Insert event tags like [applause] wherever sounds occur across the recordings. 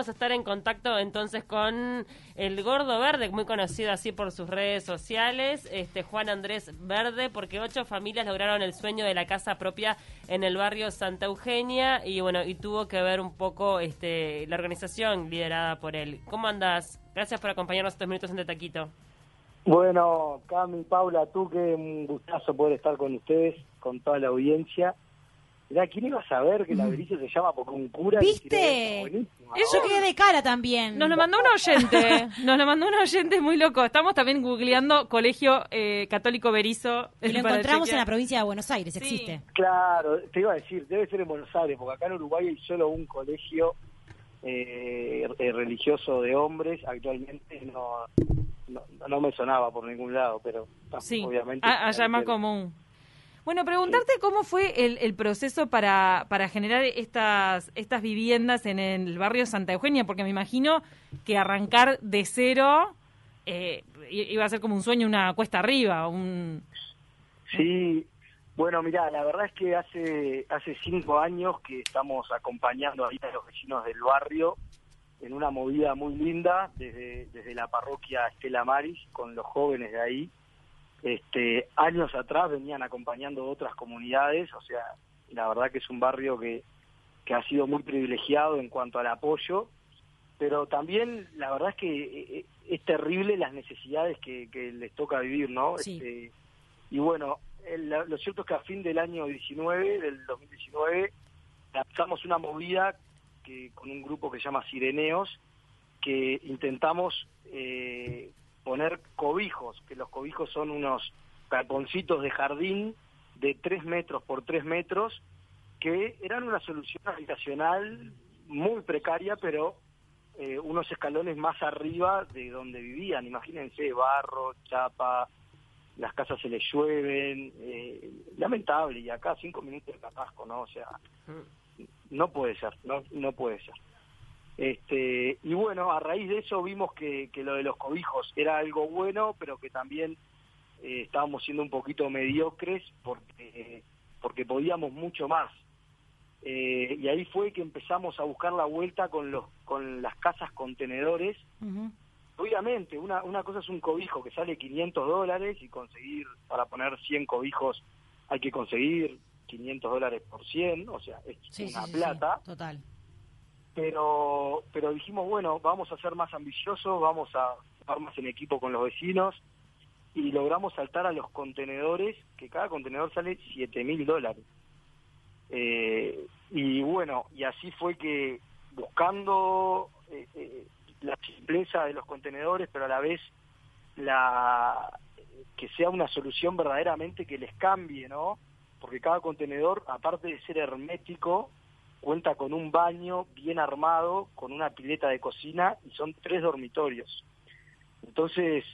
vamos a estar en contacto entonces con el Gordo Verde, muy conocido así por sus redes sociales, este Juan Andrés Verde, porque ocho familias lograron el sueño de la casa propia en el barrio Santa Eugenia y bueno, y tuvo que ver un poco este la organización liderada por él. ¿Cómo andas? Gracias por acompañarnos estos minutos en De Taquito. Bueno, Cami, Paula, tú que un gustazo poder estar con ustedes, con toda la audiencia. Mirá, ¿quién iba a saber que la Berizo se llama porque un cura? ¿Viste? Eso quedé de cara también. Nos lo mandó un oyente, [laughs] nos lo mandó un oyente muy loco. Estamos también googleando Colegio eh, Católico Berizo. Y lo [laughs] encontramos en la provincia de Buenos Aires, Sí. existe. Claro, te iba a decir, debe ser en Buenos Aires, porque acá en Uruguay hay solo un colegio eh, eh, religioso de hombres. Actualmente no, no, no me sonaba por ningún lado, pero Sí, obviamente. allá es más común. Bueno, preguntarte cómo fue el, el proceso para, para generar estas, estas viviendas en el barrio Santa Eugenia, porque me imagino que arrancar de cero eh, iba a ser como un sueño, una cuesta arriba, un... Sí, bueno, mira, la verdad es que hace hace cinco años que estamos acompañando a los vecinos del barrio en una movida muy linda desde, desde la parroquia Estela Maris con los jóvenes de ahí. Este, años atrás venían acompañando otras comunidades, o sea, la verdad que es un barrio que, que ha sido muy privilegiado en cuanto al apoyo, pero también la verdad es que eh, es terrible las necesidades que, que les toca vivir, ¿no? Sí. Este, y bueno, el- lo cierto es que a fin del año 19, del 2019, lanzamos una movida que con un grupo que se llama Sireneos, que intentamos eh, poner cobijos, que los cobijos son unos carponcitos de jardín de 3 metros por 3 metros, que eran una solución habitacional muy precaria, pero eh, unos escalones más arriba de donde vivían. Imagínense, barro, chapa, las casas se les llueven, eh, lamentable, y acá cinco minutos de atasco, ¿no? O sea, no puede ser, no, no puede ser. Este, y bueno, a raíz de eso vimos que, que lo de los cobijos era algo bueno, pero que también eh, estábamos siendo un poquito mediocres porque, porque podíamos mucho más. Eh, y ahí fue que empezamos a buscar la vuelta con, los, con las casas contenedores. Obviamente, una, una cosa es un cobijo que sale 500 dólares y conseguir, para poner 100 cobijos, hay que conseguir 500 dólares por 100, o sea, es Sí, una sí, sí, plata Total. Pero pero dijimos bueno vamos a ser más ambiciosos vamos a estar más en equipo con los vecinos y logramos saltar a los contenedores que cada contenedor sale siete mil dólares. Eh, y bueno y así fue que buscando eh, eh, la simpleza de los contenedores pero a la vez la que sea una solución verdaderamente que les cambie no porque cada contenedor aparte de ser hermético cuenta con un baño bien armado, con una pileta de cocina y son tres dormitorios. Entonces,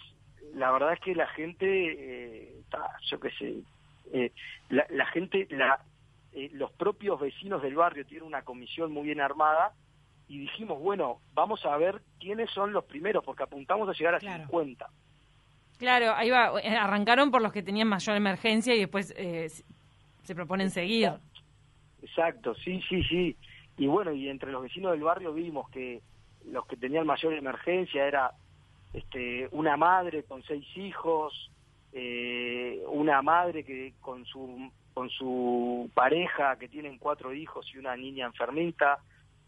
la verdad es que la gente, eh, ta, yo qué sé, eh, la, la gente, la, eh, los propios vecinos del barrio tienen una comisión muy bien armada y dijimos, bueno, vamos a ver quiénes son los primeros, porque apuntamos a llegar a Claro. 50. Claro, ahí va, eh, arrancaron por los que tenían mayor emergencia y después eh, se proponen seguir. Exacto, sí, sí, sí. Y bueno, y entre los vecinos del barrio vimos que los que tenían mayor emergencia era este, una madre con seis hijos, eh, una madre que con su con su pareja que tienen cuatro hijos y una niña enfermita,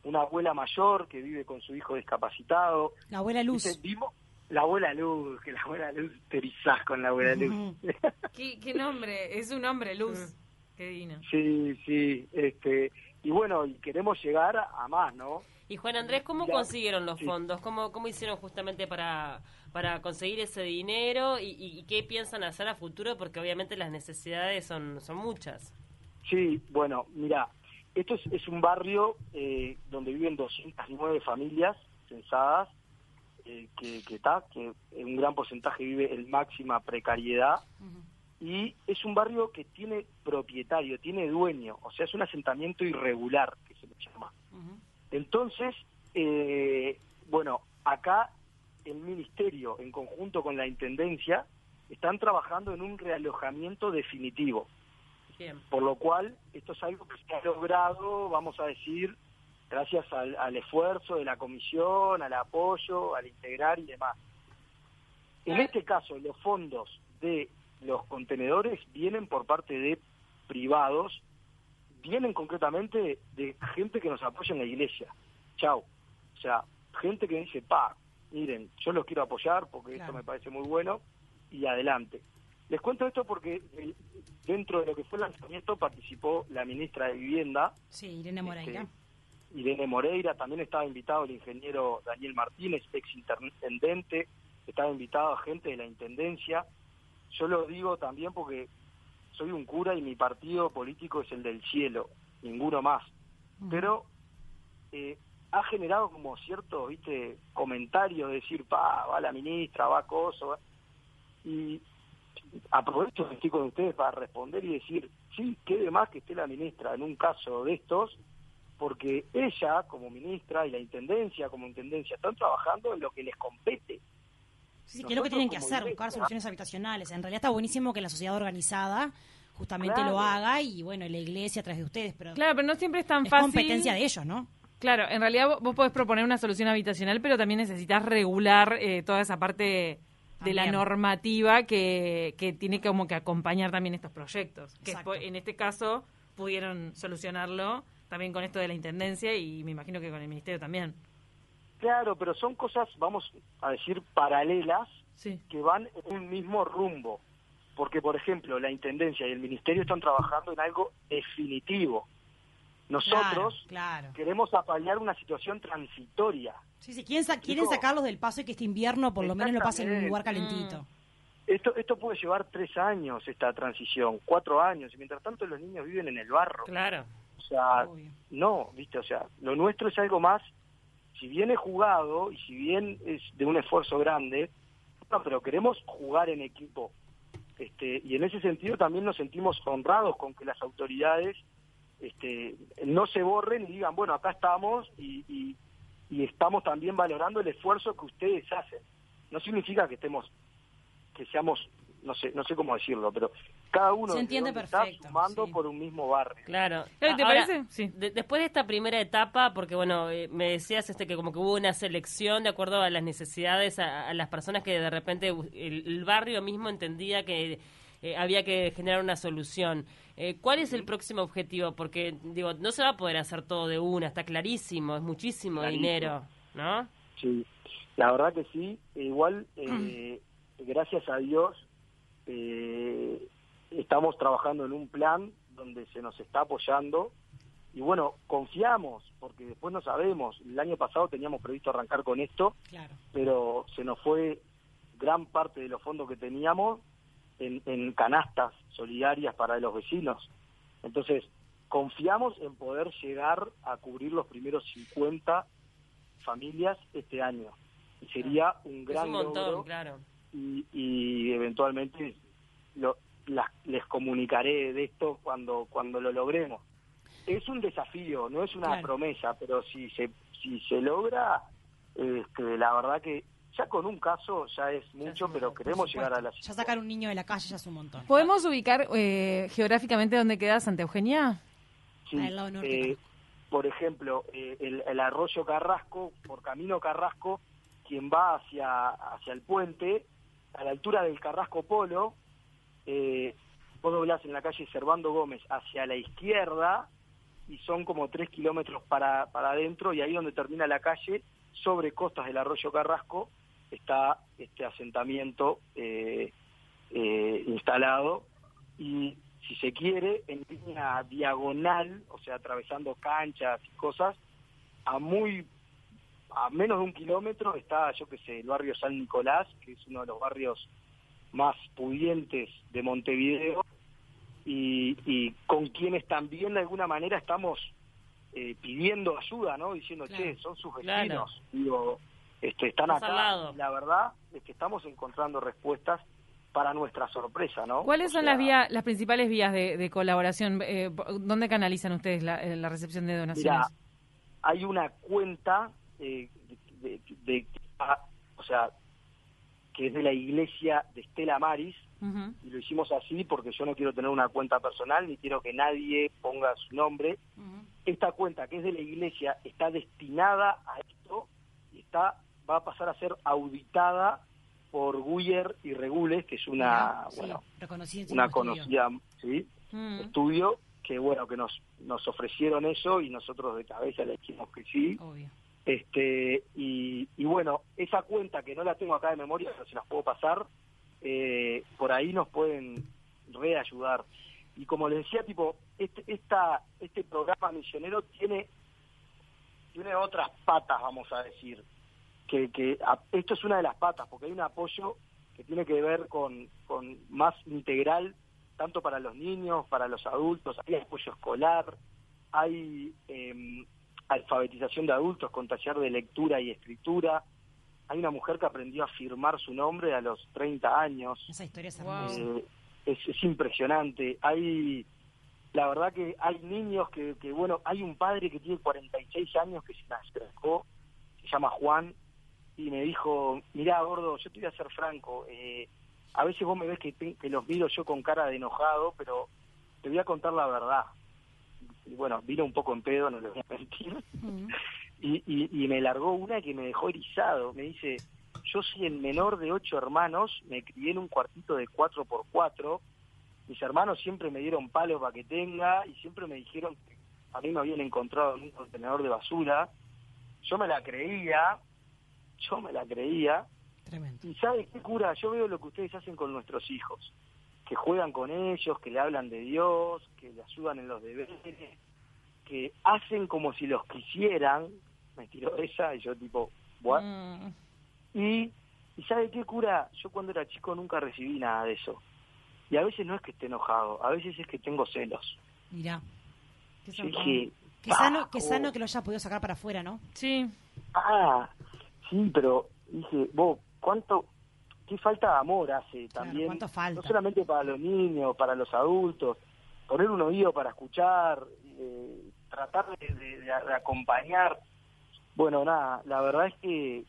una abuela mayor que vive con su hijo discapacitado. La abuela Luz. Vimos la abuela Luz, que la abuela Luz te erizás con la abuela Luz. [laughs] ¿Qué, qué nombre? Es un nombre, Luz. Qué divino. Sí, sí, este, y bueno, y queremos llegar a, más, ¿no? Y Juan Andrés, ¿cómo Ya. consiguieron los Sí. fondos? ¿Cómo, cómo hicieron justamente para, para conseguir ese dinero? ¿Y, qué piensan hacer a futuro? Porque obviamente las necesidades son, son muchas. Sí, bueno, mira, esto es, es un barrio eh, donde viven 209 familias censadas, eh, que, que está, que en un gran porcentaje vive en máxima precariedad, y es un barrio que tiene propietario, tiene dueño, o sea, es un asentamiento irregular, que se le llama. Entonces, eh, bueno, acá el ministerio, en conjunto con la intendencia, están trabajando en un realojamiento definitivo Bien. por lo cual esto es algo que se ha logrado, vamos a decir, gracias al, al esfuerzo de la comisión, al apoyo, al integrar y demás. En este caso, los fondos de los contenedores vienen por parte de privados, vienen concretamente de gente que nos apoya en la iglesia. Chau. O sea, gente que dice, pa, miren, yo los quiero apoyar porque Claro. esto me parece muy bueno y adelante. Les cuento esto porque dentro de lo que fue el lanzamiento participó la ministra de Vivienda, Sí, Irene Moreira. este, Irene Moreira, también estaba invitado el ingeniero Daniel Martínez, ex intendente, estaba invitado gente de la Intendencia. Yo lo digo también porque soy un cura y mi partido político es el del cielo, ninguno más. Pero eh, ha generado como cierto, viste, comentario de decir, pa, va la ministra, va Coso, va- y aprovecho que estoy con ustedes para responder y decir, sí, quede más que esté la ministra en un caso de estos, porque ella como ministra y la intendencia como intendencia están trabajando en lo que les compete. Sí, que es lo que tienen que hacer, iglesia- buscar soluciones habitacionales. En realidad está buenísimo que la sociedad organizada justamente Claro. lo haga y bueno, la iglesia a través de ustedes, pero Claro, pero no siempre es tan es fácil. competencia de ellos, ¿no? Claro, en realidad vos, vos podés proponer una solución habitacional, pero también necesitas regular eh, toda esa parte de la normativa que, que tiene como que acompañar también estos proyectos. Que Exacto. en este caso pudieron solucionarlo también con esto de la intendencia y me imagino que con el ministerio también. Claro, pero son cosas, vamos a decir, paralelas Sí. que van en un mismo rumbo. Porque, por ejemplo, la Intendencia y el Ministerio están trabajando en algo definitivo. Nosotros Claro, claro. queremos apañar una situación transitoria. Sí, sí, quieren, sa- quieren sacarlos del paso y que este invierno por lo menos lo pasen en un lugar calentito. Esto, esto puede llevar tres años, esta transición, cuatro años, y mientras tanto los niños viven en el barro. Claro. O sea, Obvio. no, viste, o sea, lo nuestro es algo más, si bien es jugado y si bien es de un esfuerzo grande, pero queremos jugar en equipo. Este, y en ese sentido también nos sentimos honrados con que las autoridades este, no se borren y digan, bueno, acá estamos y, y, y estamos también valorando el esfuerzo que ustedes hacen. No significa que estemos, que seamos, no sé, no sé cómo decirlo, pero cada uno Se de entiende perfecto, está sumando sí. por un mismo barrio. Claro. Claro, ¿te Ahora, parece? Sí. de- después de esta primera etapa, porque bueno, eh, me decías este que como que hubo una selección de acuerdo a las necesidades, a, a las personas que de repente el, el barrio mismo entendía que eh, había que generar una solución. Eh, ¿Cuál es el próximo objetivo? Porque digo, no se va a poder hacer todo de una, está clarísimo, es muchísimo Clarísimo. dinero, ¿no? Sí, la verdad que sí. E igual, [clears throat] eh, gracias a Dios, eh, estamos trabajando en un plan donde se nos está apoyando y bueno, confiamos, porque después no sabemos. El año pasado teníamos previsto arrancar con esto, Claro. pero se nos fue gran parte de los fondos que teníamos en, en canastas solidarias para los vecinos. Entonces, confiamos en poder llegar a cubrir los primeros 50 familias este año. Y sería un Es gran un montón, logro claro. Y, y eventualmente lo- las- les comunicaré de esto cuando, cuando lo logremos. Es un desafío, no es una Claro. promesa, pero si se, si se logra, este, la verdad que ya con un caso ya es mucho, pero queremos llegar a la Ya sacar un niño de la calle ya es un montón. ¿Podemos ubicar eh, geográficamente dónde queda Santa Eugenia? Sí, Al lado norte, eh, por ejemplo, eh, el, el arroyo Carrasco, por camino Carrasco, quien va hacia, hacia el puente, a la altura del Carrasco Polo, eh, vos doblás en la calle Servando Gómez hacia la izquierda y son como tres kilómetros para, para adentro y ahí donde termina la calle, sobre costas del arroyo Carrasco, está este asentamiento eh, eh, instalado y si se quiere en línea diagonal, o sea, atravesando canchas y cosas, a muy a menos de un kilómetro está, yo qué sé, el barrio San Nicolás, que es uno de los barrios más pudientes de Montevideo y, y con quienes también de alguna manera estamos eh, pidiendo ayuda, ¿no? Diciendo, Claro. che, son sus Claro. vecinos, digo, este, están Estás acá. La verdad es que estamos encontrando respuestas para nuestra sorpresa, ¿no? ¿Cuáles O son sea, las vías, las principales vías de, de colaboración? Eh, ¿Dónde canalizan ustedes la, la recepción de donaciones? Mira, hay una cuenta eh, de, de- de- ah, o sea, que es de la iglesia de Estela Maris, y lo hicimos así porque yo no quiero tener una cuenta personal ni quiero que nadie ponga su nombre. Esta cuenta que es de la iglesia está destinada a esto y está va a pasar a ser auditada por Guyer y Regules, que es una sí, bueno, una conocida ¿sí? Estudio que bueno que nos nos ofrecieron eso y nosotros de cabeza le dijimos que sí Obvio. Este y, y bueno esa cuenta que no la tengo acá de memoria pero se las puedo pasar eh, por ahí nos pueden reayudar. Y como les decía tipo este esta este programa misionero tiene tiene otras patas vamos a decir que, que esto es una de las patas porque hay un apoyo que tiene que ver con, con más integral tanto para los niños para los adultos hay apoyo escolar hay em, alfabetización de adultos con taller de lectura y escritura. Hay una mujer que aprendió a firmar su nombre a los 30 años. Esa historia es hermosa. Eh, es, es impresionante. Hay, la verdad que hay niños que, que, bueno, hay un padre que tiene 46 años que se me acercó, se llama Juan, y me dijo, mirá, gordo, yo te voy a ser franco, eh, a veces vos me ves que, te- que los miro yo con cara de enojado, pero te voy a contar la verdad. Y bueno, vino un poco en pedo, no le voy a mentir. Y, y, y me largó una que me dejó erizado. Me dice, yo soy el menor de ocho hermanos, me crié en un cuartito de cuatro por cuatro. Mis hermanos siempre me dieron palo para que tenga y siempre me dijeron que a mí me habían encontrado en un contenedor de basura. Yo me la creía, yo me la creía. Tremendo. Y ¿sabe qué cura? Yo veo lo que ustedes hacen con nuestros hijos, que juegan con ellos, que le hablan de Dios, que le ayudan en los deberes, que hacen como si los quisieran. Me tiró esa y yo tipo, ¿what? Mm. Y, y ¿sabe qué cura? Yo cuando era chico nunca recibí nada de eso. Y a veces no es que esté enojado, a veces es que tengo celos. Mirá. Qué Qué sano, "Ah, qué oh". sano que lo haya podido sacar para afuera, ¿no? Sí. Ah, sí, pero dije, vos, ¿cuánto, qué falta de amor hace también? ¿cuánto falta? No solamente para los niños, para los adultos, poner un oído para escuchar, eh, tratar de, de- de acompañar. Bueno, nada, la verdad es que,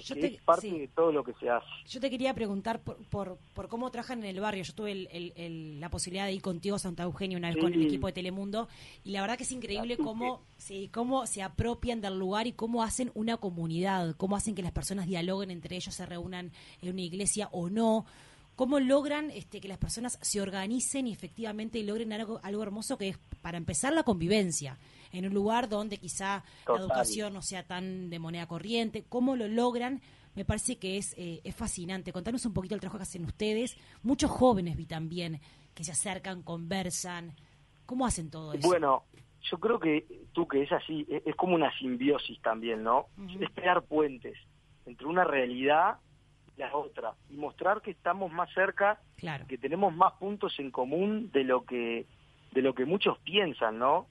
Yo que te- es parte sí. de todo lo que se hace. Yo te quería preguntar por, por, por cómo trabajan en el barrio. Yo tuve el- el- el- la posibilidad de ir contigo a Santa Eugenia una vez Sí. con el equipo de Telemundo y la verdad que es increíble Así cómo, sí, cómo se apropian del lugar y cómo hacen una comunidad, cómo hacen que las personas dialoguen entre ellos, se reúnan en una iglesia o no. ¿Cómo logran este, que las personas se organicen y efectivamente logren algo, algo hermoso que es, para empezar, la convivencia? En un lugar donde quizá Total. la educación no sea tan de moneda corriente. ¿Cómo lo logran? Me parece que es, eh, es fascinante. Contanos un poquito el trabajo que hacen ustedes. Muchos jóvenes vi también que se acercan, conversan. ¿Cómo hacen todo eso? Bueno, yo creo que tú que es así, es, es como una simbiosis también, ¿no? Ujú. Es crear puentes entre una realidad y la otra y mostrar que estamos más cerca, Claro. que tenemos más puntos en común de lo que de lo que muchos piensan, ¿no?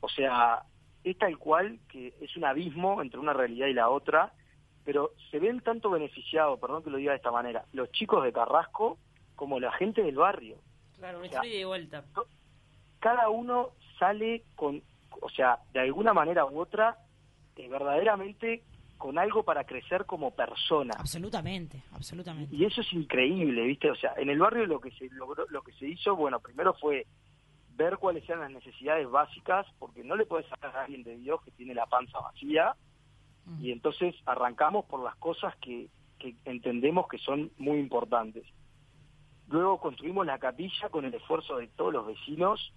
O sea, es tal cual que es un abismo entre una realidad y la otra, pero se ven tanto beneficiados, perdón que lo diga de esta manera, los chicos de Carrasco como la gente del barrio Claro, una O sea, de vuelta. cada uno sale con, o sea, de alguna manera u otra, eh, verdaderamente con algo para crecer como persona. Absolutamente, absolutamente. Y eso es increíble, ¿viste? O sea, en el barrio lo que se logró, lo que se hizo, bueno, primero fue ver cuáles eran las necesidades básicas, porque no le puedes sacar a alguien de Dios que tiene la panza vacía, Ujú. y entonces arrancamos por las cosas que, que entendemos que son muy importantes. Luego construimos la capilla con el esfuerzo de todos los vecinos,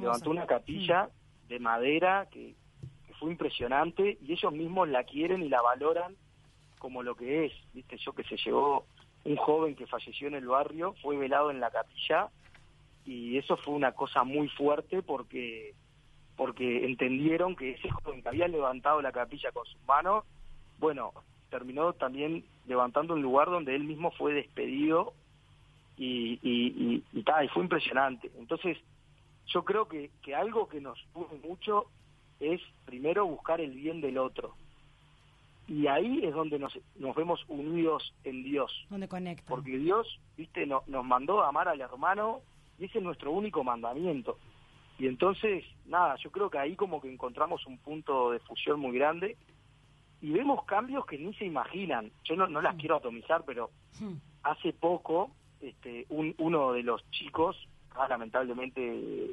levantó una capilla de madera que, que fue impresionante y ellos mismos la quieren y la valoran como lo que es. Viste, yo que se llevó un joven que falleció en el barrio, fue velado en la capilla y eso fue una cosa muy fuerte porque porque entendieron que ese joven que había levantado la capilla con sus manos, bueno, terminó también levantando un lugar donde él mismo fue despedido y, y, y, y, ta, y fue impresionante. Entonces, yo creo que, que algo que nos une mucho es primero buscar el bien del otro. Y ahí es donde nos, nos vemos unidos en Dios. Donde conectan. Porque Dios, viste, no- nos mandó a amar al hermano y ese es nuestro único mandamiento. Y entonces, nada, yo creo que ahí como que encontramos un punto de fusión muy grande y vemos cambios que ni se imaginan. Yo no, no las quiero atomizar, pero Hmm. hace poco este, un, uno de los chicos, ah, lamentablemente,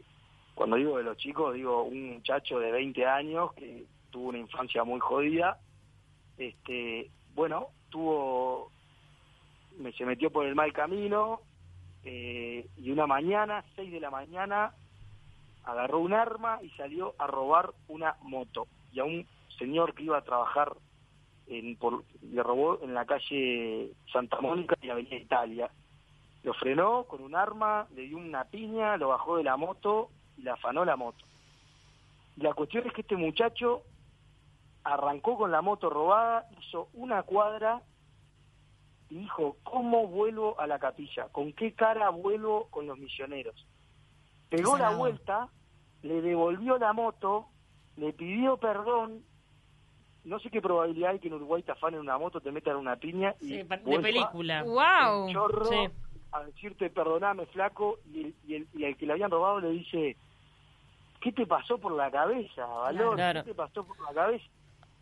cuando digo de los chicos, digo un muchacho de 20 años que tuvo una infancia muy jodida, este, bueno, tuvo, me se metió por el mal camino eh, y una mañana, 6 de la mañana, agarró un arma y salió a robar una moto. Y a un señor que iba a trabajar en, por, le robó en la calle Santa Mónica y Avenida Italia. Lo frenó con un arma, le dio una piña, lo bajó de la moto y le afanó la moto. La cuestión es que este muchacho arrancó con la moto robada, hizo una cuadra y dijo, ¿cómo vuelvo a la capilla? ¿Con qué cara vuelvo con los misioneros? Pegó la vuelta, le devolvió la moto, le pidió perdón. No sé qué probabilidad hay que en Uruguay te afanen una moto, te metan una piña y Sí, de película. ¡Wow! chorro Sí. a decirte perdoname flaco y el, y, el, y el que le habían robado le dice ¿qué te pasó por la cabeza, Valor? Claro. ¿Qué te pasó por la cabeza?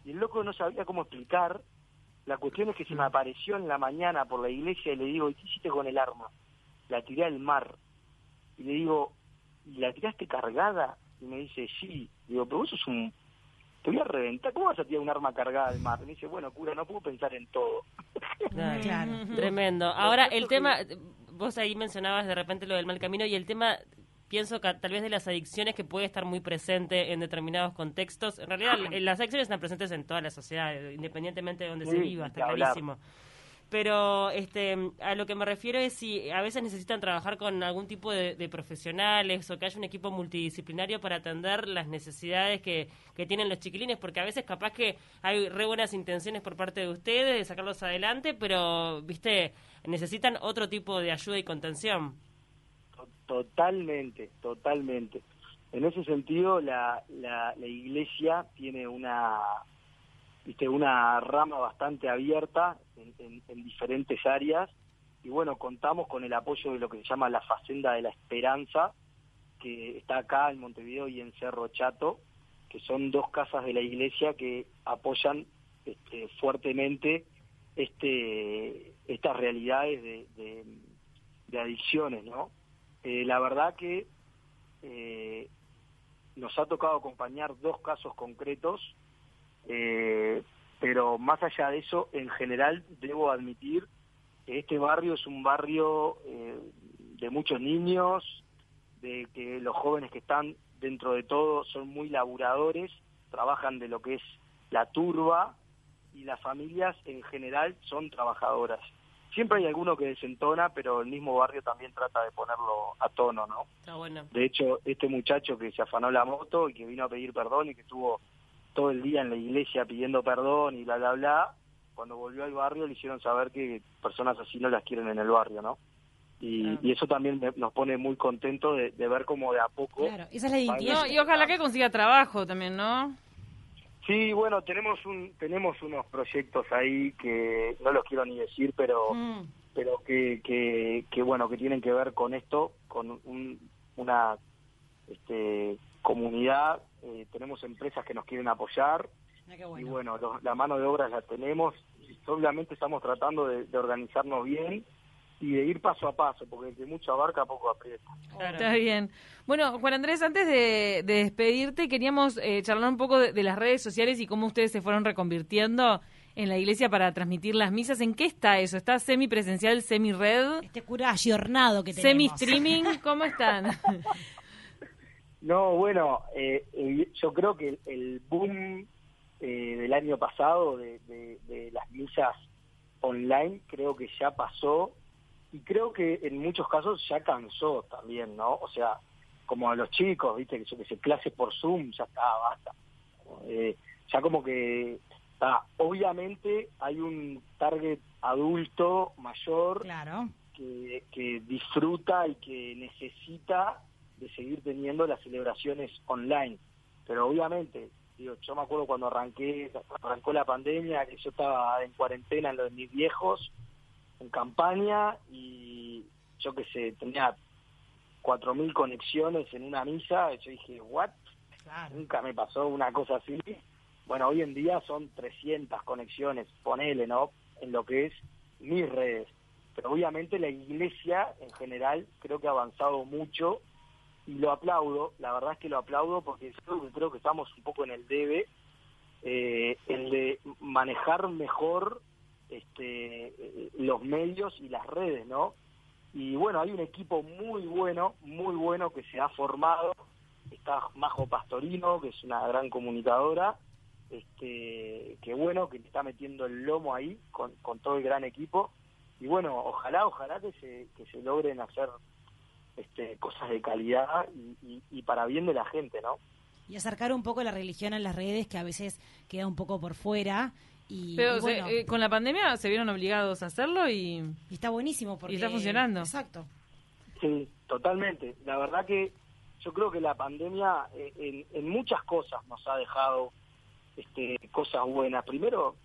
Y el loco no sabía cómo explicar. La cuestión es que se me apareció en la mañana por la iglesia y le digo, ¿y qué hiciste con el arma? La tiré al mar. Y le digo, ¿y la tiraste cargada? Y me dice, sí. Digo, pero vos sos un... Te voy a reventar. ¿Cómo vas a tirar un arma cargada al mar? Y me dice, bueno, cura, no puedo pensar en todo. [laughs] Claro. Claro. Tremendo. Ahora, el tema, vos ahí mencionabas de repente lo del mal camino y el tema, pienso que tal vez de las adicciones que puede estar muy presente en determinados contextos. En realidad, l- las adicciones están presentes en toda la sociedad, independientemente de donde se viva, está hablar. clarísimo. Pero este, a lo que me refiero es si a veces necesitan trabajar con algún tipo de, de profesionales o que haya un equipo multidisciplinario para atender las necesidades que, que tienen los chiquilines, porque a veces capaz que hay re buenas intenciones por parte de ustedes de sacarlos adelante, pero, viste, necesitan otro tipo de ayuda y contención. To- Totalmente, totalmente. En ese sentido, la, la, la iglesia tiene una, viste, una rama bastante abierta en, en- en diferentes áreas y bueno, contamos con el apoyo de lo que se llama la Facenda de la Esperanza, que está acá en Montevideo y en Cerro Chato, que son dos casas de la iglesia que apoyan este, fuertemente este, estas realidades de, de, de adicciones, ¿no? Eh, la verdad que eh, nos ha tocado acompañar dos casos concretos, eh, pero más allá de eso, en general debo admitir que este barrio es un barrio de muchos niños, de que los jóvenes que están dentro de todo son muy laburadores, trabajan de lo que es la turba y las familias en general son trabajadoras. Siempre hay alguno que desentona, pero el mismo barrio también trata de ponerlo a tono, ¿no? Está bueno. De hecho, este muchacho que se afanó la moto y que vino a pedir perdón y que estuvo todo el día en la iglesia pidiendo perdón y bla, bla, bla, cuando volvió al barrio le hicieron saber que personas así no las quieren en el barrio, ¿no? Y, Claro. y eso también me- nos pone muy contentos de, de ver cómo de a poco... Claro, esa es la identidad. No, y ojalá que consiga trabajo también, ¿no? Sí, bueno, tenemos un tenemos unos proyectos ahí que no los quiero ni decir, pero Mm. pero que, que, que, bueno que tienen que ver con esto con un- una este, comunidad eh, tenemos empresas que nos quieren apoyar Ah, y bueno. los- la mano de obra la tenemos obviamente estamos tratando de, de organizarnos bien y de ir paso a paso porque el que mucho abarca poco aprieta Claro. Está bien. Bueno, Juan Andrés, antes de, de despedirte, queríamos eh, charlar un poco de, de las redes sociales y cómo ustedes se fueron reconvirtiendo en la iglesia para transmitir las misas. ¿En qué está eso? ¿Está semipresencial, semi-red, Este cura ayornado que tenemos. semi-streaming? [laughs] ¿Cómo están? No, bueno, eh, eh, yo creo que el, el boom eh, del año pasado de, de- de las misas online creo que ya pasó y creo que en muchos casos ya cansó también, ¿no? O sea, como a los chicos, viste, que que sé, clases por Zoom, ya está, basta. Eh, ya como que está, obviamente hay un target adulto mayor Claro. que, que disfruta y que necesita de seguir teniendo las celebraciones online. Pero obviamente, digo, yo me acuerdo cuando arranqué, arrancó la pandemia, que yo estaba en cuarentena en lo de mis viejos, en campaña, y yo que sé, tenía 4.000 conexiones en una misa, y yo dije, ¿what? Claro. Nunca me pasó una cosa así. bueno, hoy en día son 300 conexiones, ponele, ¿no? En lo que es mis redes. Pero obviamente la iglesia en general creo que ha avanzado mucho y lo aplaudo, la verdad es que lo aplaudo porque creo que estamos un poco en el debe, eh, el de manejar mejor este, eh, los medios y las redes, ¿no? Y bueno, hay un equipo muy bueno, muy bueno que se ha formado. Está Majo Pastorino, que es una gran comunicadora, este, que bueno, que está metiendo el lomo ahí con, con todo el gran equipo. Y bueno, ojalá, ojalá que se, que se logren hacer este, cosas de calidad y, y para bien de la gente, ¿no? Y acercar un poco la religión en las redes, que a veces queda un poco por fuera pero eh, con la pandemia se vieron obligados a hacerlo y, está buenísimo porque y está funcionando. Exacto. Sí, totalmente. La verdad que yo creo que la pandemia eh, en, muchas cosas nos ha dejado este, cosas buenas. Primero,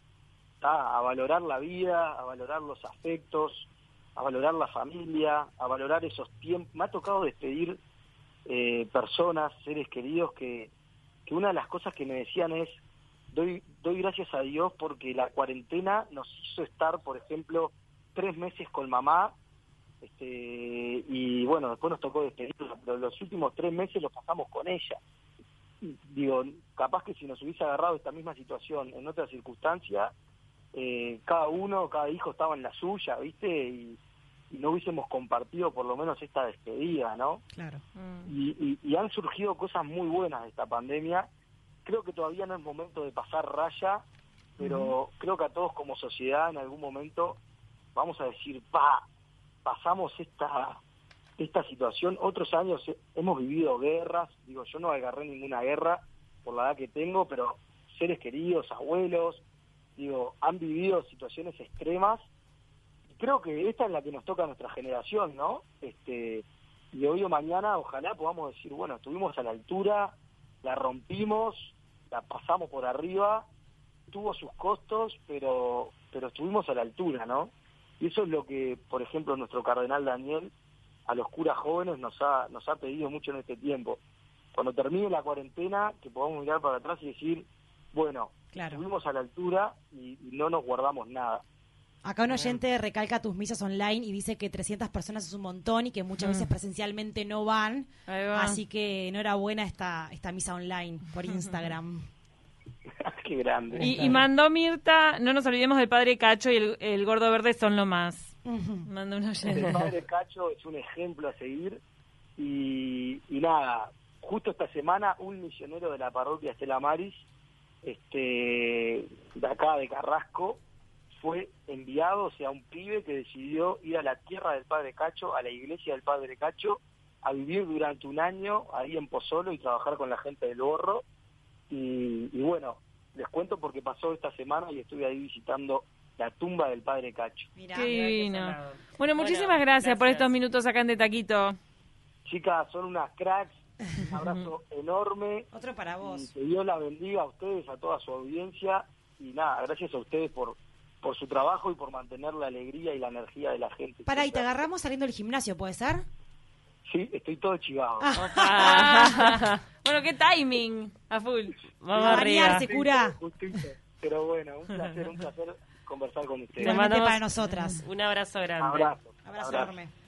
a valorar la vida, a valorar los afectos, a valorar la familia, a valorar esos tiempos. Me ha tocado despedir eh, personas, seres queridos, que, que una de las cosas que me decían es, doy, doy gracias a Dios porque la cuarentena nos hizo estar, por ejemplo, tres meses con mamá, este, y bueno, después nos tocó despedirla, pero los últimos tres meses los pasamos con ella. Digo, capaz que si nos hubiese agarrado esta misma situación en otra circunstancia, eh, cada uno, cada hijo estaba en la suya, ¿viste? Y, no hubiésemos compartido por lo menos esta despedida, ¿no? Claro. Y, y han surgido cosas muy buenas de esta pandemia creo que todavía no es momento de pasar raya, pero creo que a todos como sociedad en algún momento vamos a decir, pa, pasamos esta esta situación. Otros años hemos vivido guerras, digo, yo no agarré ninguna guerra por la edad que tengo, pero seres queridos, abuelos, digo, han vivido situaciones extremas. Y creo que esta es la que nos toca a nuestra generación, ¿no? Este, y hoy o mañana, ojalá podamos decir, bueno, estuvimos a la altura, la rompimos, la pasamos por arriba, tuvo sus costos, pero, pero estuvimos a la altura, ¿no? Y eso es lo que, por ejemplo, nuestro cardenal Daniel a los curas jóvenes nos ha, nos ha pedido mucho en este tiempo. Cuando termine la cuarentena, que podamos mirar para atrás y decir, bueno, estuvimos a la altura y, no nos guardamos nada. Acá un oyente recalca tus misas online y dice que 300 personas es un montón y que muchas veces mm. presencialmente no van. Así que enhorabuena esta, esta misa online por Instagram. [laughs] Qué grande. Y, mandó Mirta, no nos olvidemos del padre Cacho y el, gordo verde son lo más. Mandó un oyente. El padre Cacho es un ejemplo a seguir. Y, y nada, justo esta semana un misionero de la parroquia Estela Maris, este, de acá de Carrasco, fue enviado, o sea, un pibe que decidió ir a la tierra del Padre Cacho, a la iglesia del Padre Cacho, a vivir durante un año ahí en Pozolo y trabajar con la gente del Borro. Y, bueno, les cuento porque pasó esta semana y estuve ahí visitando la tumba del Padre Cacho. Qué Bueno, muchísimas gracias, por estos minutos acá en De Taquito. Chicas, son unas cracks. Un [laughs] abrazo enorme. Otro para vos. que Dios la bendiga a ustedes, a toda su audiencia. Y nada, gracias a ustedes por, por su trabajo y por mantener la alegría y la energía de la gente. Para, y te agarramos saliendo del gimnasio, ¿puede ser? Sí, estoy todo chivado. Ah. [laughs] bueno, qué timing, a full. Vamos a bañarse, cura. Pero bueno, un placer, un placer conversar con ustedes. Igualmente para nosotras. Un abrazo grande. Abrazo. Abrazo, abrazo. enorme.